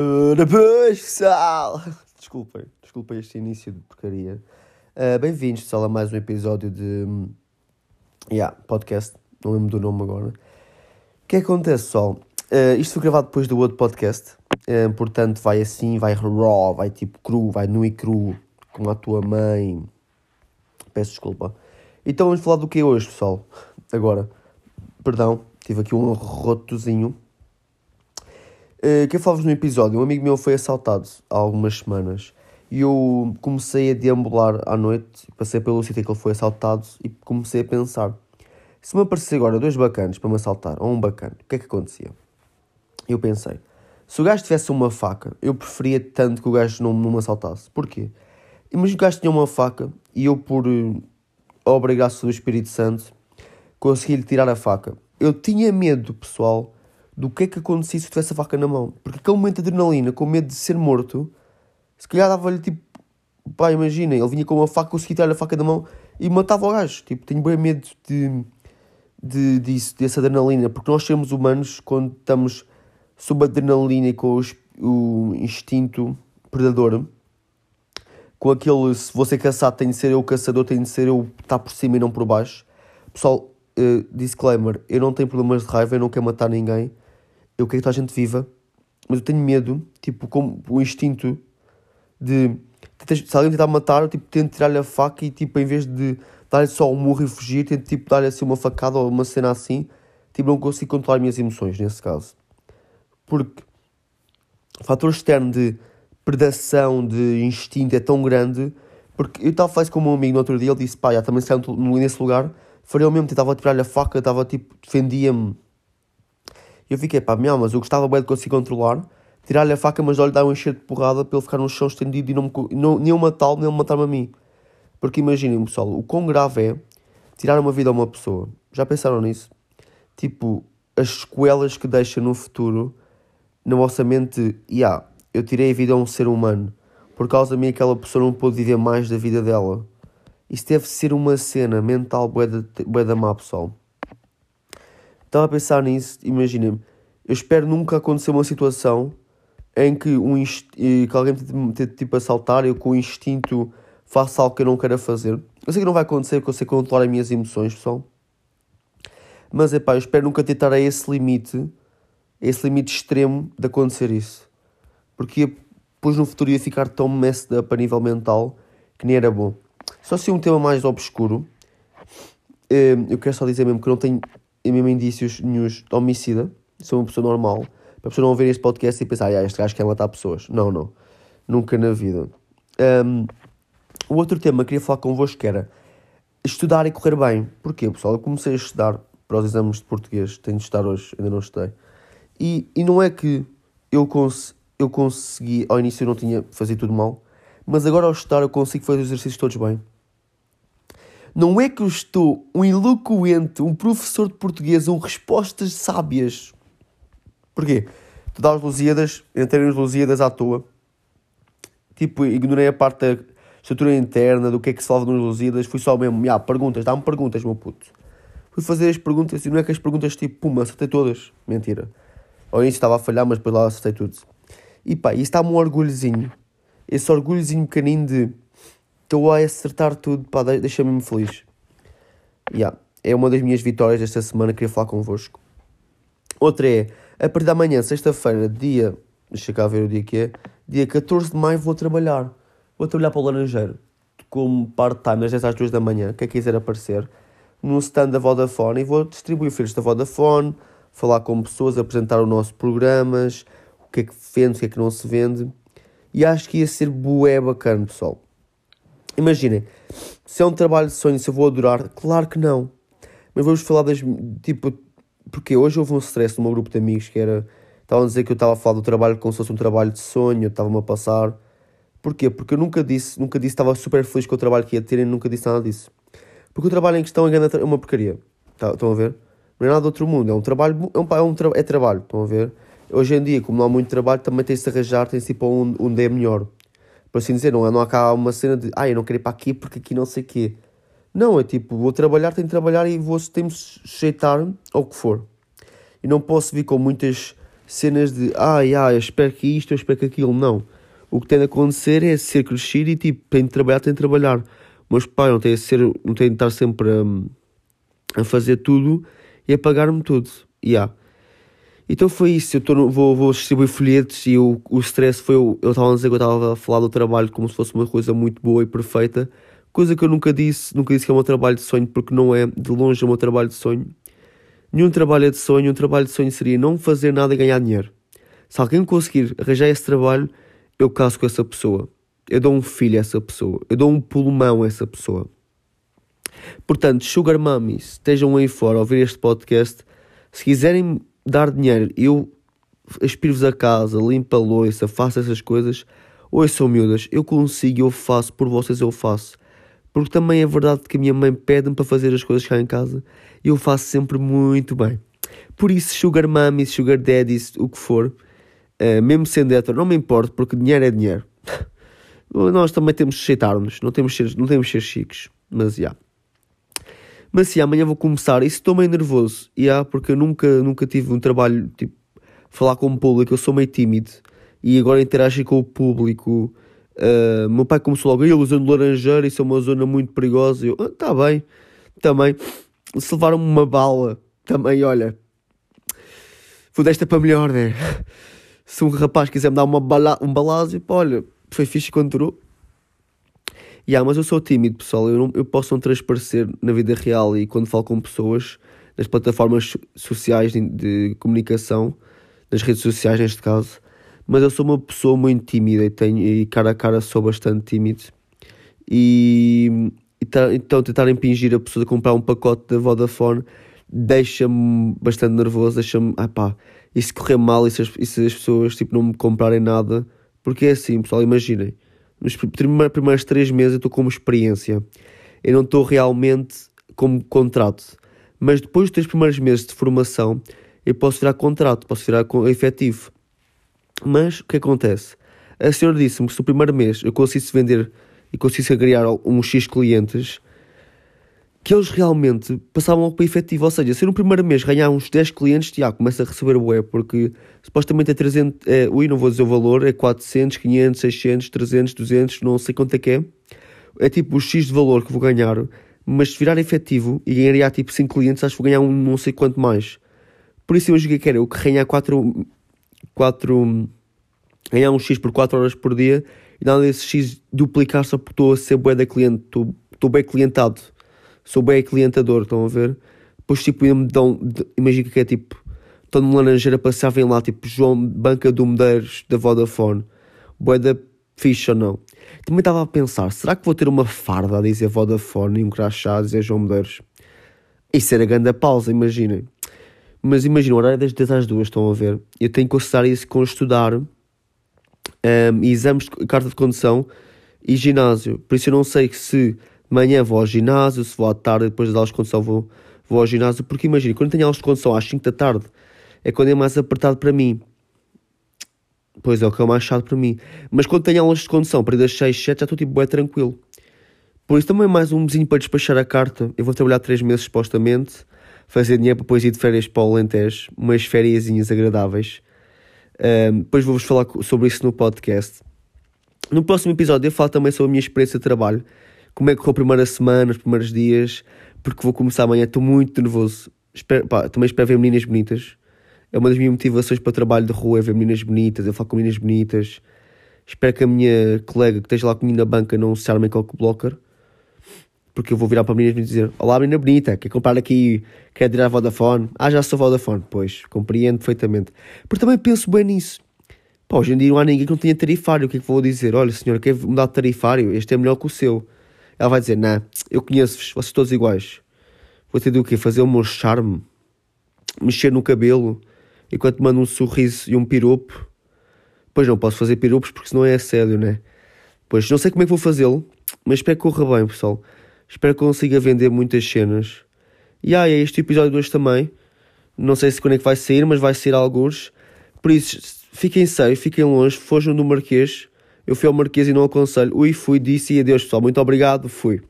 Ora, pois, pessoal! Desculpem, desculpem este início de porcaria. Uh, Bem-vindos, pessoal, a mais um episódio de. hum, Yeah, podcast. Não lembro do nome agora. O que é que acontece, pessoal? Uh, isto foi gravado depois do outro podcast. Uh, portanto, vai assim, vai raw, vai tipo cru, vai nu e cru, como a tua mãe. Peço desculpa. Então vamos falar do que hoje, pessoal? Agora, perdão, tive aqui um rotozinho. Uh, que eu falava no episódio, um amigo meu foi assaltado há algumas semanas e eu comecei a deambular à noite, passei pelo sítio que ele foi assaltado e comecei a pensar: se me aparecesse agora dois bacanas para me assaltar, ou um bacana, o que é que acontecia? Eu pensei: se o gajo tivesse uma faca, eu preferia tanto que o gajo não, não me assaltasse. Porquê? Que o gajo tinha uma faca e eu, por uh, obra e graça do Espírito Santo, consegui-lhe tirar a faca. Eu tinha medo, pessoal, do que é que acontecia se tivesse a faca na mão. Porque aquele momento de adrenalina, com medo de ser morto, se calhar dava-lhe tipo. Pá, imagina, ele vinha com uma faca, conseguia tirar a faca da mão e matava o gajo. Tipo, tenho bem medo de, de, disso, dessa adrenalina. Porque nós somos humanos quando estamos sob adrenalina e com os, o instinto predador. Com aquele, se você caçar, tem de ser eu o caçador, tem de ser eu estar por cima e não por baixo. Pessoal, uh, disclaimer: eu não tenho problemas de raiva, eu não quero matar ninguém. Eu quero que toda a gente viva, mas eu tenho medo, tipo, como o instinto de. Se alguém tentar matar, eu tipo, tento tirar-lhe a faca e, tipo, em vez de dar-lhe só um murro e fugir, tento, tipo, dar-lhe assim uma facada ou uma cena assim. Tipo, não consigo controlar as minhas emoções nesse caso. Porque o fator externo de predação, de instinto é tão grande. Porque eu estava a isso com meu amigo no outro dia, ele disse, pá, já também saiu nesse lugar, faria o mesmo, tentava tirar-lhe a faca, estava tipo, defendia-me. E eu fiquei, pá, meu, mas eu gostava bem de conseguir controlar, tirar-lhe a faca, mas olha, dar um encher de porrada para ele ficar no chão estendido e não, me, não nem matá-lo, nem matar-me a mim. Porque imaginem, pessoal, o quão grave é tirar uma vida a uma pessoa. Já pensaram nisso? Tipo, as sequelas que deixa no futuro, na vossa mente, yeah, eu tirei a vida a um ser humano. Por causa de mim, aquela pessoa não pôde viver mais da vida dela. Isso deve ser uma cena mental bué da má, pessoal. Estava a pensar nisso, imaginem-me. Eu espero nunca acontecer uma situação em que, um que alguém me tente tipo assaltar e eu com o instinto faça algo que eu não quero fazer. Eu sei que não vai acontecer, porque eu sei controlar as minhas emoções, pessoal. Mas é pá, eu espero nunca tentar a esse limite, a esse limite extremo de acontecer isso. Porque depois no futuro ia ficar tão messed up a nível mental que nem era bom. Só se um tema mais obscuro, eu quero só dizer mesmo que não tenho mesmo indícios nenhum de homicida, sou uma pessoa normal, para a pessoa não ver este podcast e pensar, ah, este gajo quer matar pessoas. Não, não. Nunca na vida. Um, o outro tema que queria falar convosco era estudar e correr bem. Porquê, pessoal? Eu comecei a estudar para os exames de português, tenho de estar hoje, ainda não estudei. E, e não é que eu, cons eu consegui, ao início eu não tinha fazer tudo mal, mas agora ao estudar eu consigo fazer os exercícios todos bem. Não é que eu estou um eloquente, um professor de português, um respostas sábias. Porquê? Tu dás Lusíadas, entrei nas Lusíadas à toa. Tipo, ignorei a parte da estrutura interna, do que é que se fala nas Lusíadas. Fui só mesmo, ah, perguntas, dá-me perguntas, meu puto. Fui fazer as perguntas e não é que as perguntas tipo, puma, acertei todas. Mentira. Ao início estava a falhar, mas depois lá acertei tudo. E pá, isso dá-me um orgulhozinho. Esse orgulhozinho pequenino de estou a acertar tudo, pá, deixa-me feliz. Yeah, é uma das minhas vitórias desta semana, queria falar convosco. Outra é, a partir da manhã, sexta-feira, dia, deixa cá ver o dia que é, dia 14 de maio vou trabalhar. Vou trabalhar para o Laranjeiro, como part-time, das 10 às 2 da manhã, quem quiser aparecer, no stand da Vodafone, e vou distribuir filhos da Vodafone, falar com pessoas, apresentar os nossos programas, o que é que vende, o que é que não se vende, e acho que ia ser bué bacana, pessoal. Imaginem, se é um trabalho de sonho, se eu vou adorar, claro que não. Mas vamos falar das. Tipo, porque hoje houve um stress no meu grupo de amigos que era. Estavam a dizer que eu estava a falar do trabalho como se fosse um trabalho de sonho, estava-me a passar. Porquê? Porque eu nunca disse, nunca disse, estava super feliz com o trabalho que ia ter e nunca disse nada disso. Porque o trabalho em questão é uma porcaria. Tá, estão a ver? Não é nada do outro mundo, é um trabalho, é, um, é, um, é trabalho, estão a ver? Hoje em dia, como não há muito trabalho, também tem-se de arranjar, tem-se ir para onde, onde é melhor por assim dizer, não, não há uma cena de ah, eu não quero ir para aqui porque aqui não sei o quê. Não, é tipo, vou trabalhar, tenho de trabalhar e vou, tenho de sujeitar ao que for. E não posso vir com muitas cenas de ai, ai, eu espero que isto, eu espero que aquilo. Não. O que tem de acontecer é ser crescido e tipo, tem de trabalhar, tem de trabalhar. Mas pai não tem de, ser, não tem de estar sempre a, a fazer tudo e a pagar-me tudo. Yeah. Então foi isso, eu tô, vou, vou distribuir folhetos e o, o stress foi, eu estava a dizer que eu estava a falar do trabalho como se fosse uma coisa muito boa e perfeita, coisa que eu nunca disse, nunca disse que é um trabalho de sonho, porque não é, de longe é um trabalho de sonho. Nenhum trabalho é de sonho, um trabalho de sonho seria não fazer nada e ganhar dinheiro. Se alguém conseguir arranjar esse trabalho, eu caso com essa pessoa. Eu dou um filho a essa pessoa. Eu dou um pulmão a essa pessoa. Portanto, Sugar Mummies, estejam aí fora a ouvir este podcast. Se quiserem dar dinheiro, eu aspiro-vos a casa, limpo a louça, faço essas coisas. Oi, são miúdas, eu consigo, eu faço, por vocês eu faço. Porque também é verdade que a minha mãe pede-me para fazer as coisas cá em casa e eu faço sempre muito bem. Por isso, Sugar Mummies, Sugar Daddies, o que for, uh, mesmo sendo hétero, não me importa, porque dinheiro é dinheiro. Nós também temos de aceitar-nos, não temos de ser, não temos de ser chiques, mas já. Yeah. Mas sim, amanhã vou começar. E estou meio nervoso, yeah, porque eu nunca, nunca tive um trabalho, tipo, falar com o público, eu sou meio tímido. E agora interagir com o público. Uh, meu pai começou logo, eu usando laranjeira, isso é uma zona muito perigosa. Eu, ah, tá bem, também. Se levaram-me uma bala, também, olha, vou desta para melhor, né? Se um rapaz quiser me dar uma bala, um balásio, olha, foi fixe quando durou. Yeah, mas eu sou tímido, pessoal. Eu, não, eu posso não transparecer na vida real e quando falo com pessoas nas plataformas sociais de, de, comunicação, nas redes sociais neste caso. Mas eu sou uma pessoa muito tímida e, tenho, e cara a cara sou bastante tímido. E, e tá, então tentar impingir a pessoa a comprar um pacote da Vodafone deixa-me bastante nervoso, deixa-me, ah pá, e se correr mal e se as, e se as pessoas tipo, não me comprarem nada, porque é assim, pessoal, imaginem nos primeiros três meses eu estou como experiência. Eu não estou realmente como contrato. Mas depois dos três primeiros meses de formação, eu posso virar contrato, posso virar efetivo. Mas o que acontece? A senhora disse-me que se no primeiro mês eu conseguisse vender e conseguisse agregar uns X clientes, que eles realmente passavam para efetivo. Ou seja, se no primeiro mês ganhar uns 10 clientes, já começa a receber o web, porque supostamente é 300, é, ui, não vou dizer o valor, é 400, 500, 600, 300, 200, não sei quanto é que é. É tipo o X de valor que vou ganhar, mas se virar efetivo e ganhar tipo 5 clientes, acho que vou ganhar um não sei quanto mais. Por isso eu joguei que era eu que ganhar 4, 4, ganhar um X por 4 horas por dia e nada desse X duplicar só porque estou a ser bué da cliente, estou bem clientado sou bem clientador, estão a ver? Depois, tipo, me dão, imagina que é tipo, estão numa laranjeira, passavam lá, tipo, João, banca do Medeiros, da Vodafone, boé da ficha ou não? Também estava a pensar, será que vou ter uma farda a dizer Vodafone e um crachá a dizer João Medeiros? Isso era grande pausa, imaginem. Mas imagina, o horário é das 10 às 2, estão a ver? Eu tenho que considerar isso com estudar um, exames de carta de condução e ginásio. Por isso eu não sei se manhã vou ao ginásio, se vou à tarde, depois das aulas de condução vou, vou ao ginásio, porque imagina, quando tenho aulas de condução às 5 da tarde, é quando é mais apertado para mim. Pois é, o que é mais chato para mim. Mas quando tenho aulas de condução, para ir das 6, 7, já estou tipo, é tranquilo. Por isso também é mais um mesinho para despachar a carta. Eu vou trabalhar 3 meses supostamente, fazer dinheiro para depois ir de férias para o Alentejo, umas férias agradáveis. Um, depois vou-vos falar sobre isso no podcast. No próximo episódio eu falo também sobre a minha experiência de trabalho como é que correu a primeira semana, os primeiros dias, porque vou começar amanhã, estou muito nervoso. Espero, pá, também espero ver meninas bonitas. É uma das minhas motivações para o trabalho de rua, é ver meninas bonitas, eu falo com meninas bonitas. Espero que a minha colega que esteja lá comigo na banca não se arme com blocker. Porque eu vou virar para meninas e dizer: Olá, menina bonita, quer comprar aqui, quer tirar a Vodafone? Ah, já sou Vodafone. Pois, compreendo perfeitamente. Porque também penso bem nisso. Pá, hoje em dia não há ninguém que não tenha tarifário. O que é que vou dizer? Olha, senhor, quer mudar de tarifário? Este é melhor que o seu. Ela vai dizer: Não, eu conheço-vos, vocês todos iguais. Vou ter de o quê? Fazer o meu charme, mexer no cabelo, enquanto mando um sorriso e um piropo. Pois não posso fazer piropos porque senão é sério, né? Pois não sei como é que vou fazê-lo, mas espero que corra bem, pessoal. Espero que consiga vender muitas cenas. E ah, é este episódio de hoje também. Não sei se quando é que vai sair, mas vai sair alguns. Por isso, fiquem safe, fiquem longe, fujam do Marquês. Eu fui ao Marquês e não aconselho. Ui, fui, disse e adeus pessoal. Muito obrigado, fui.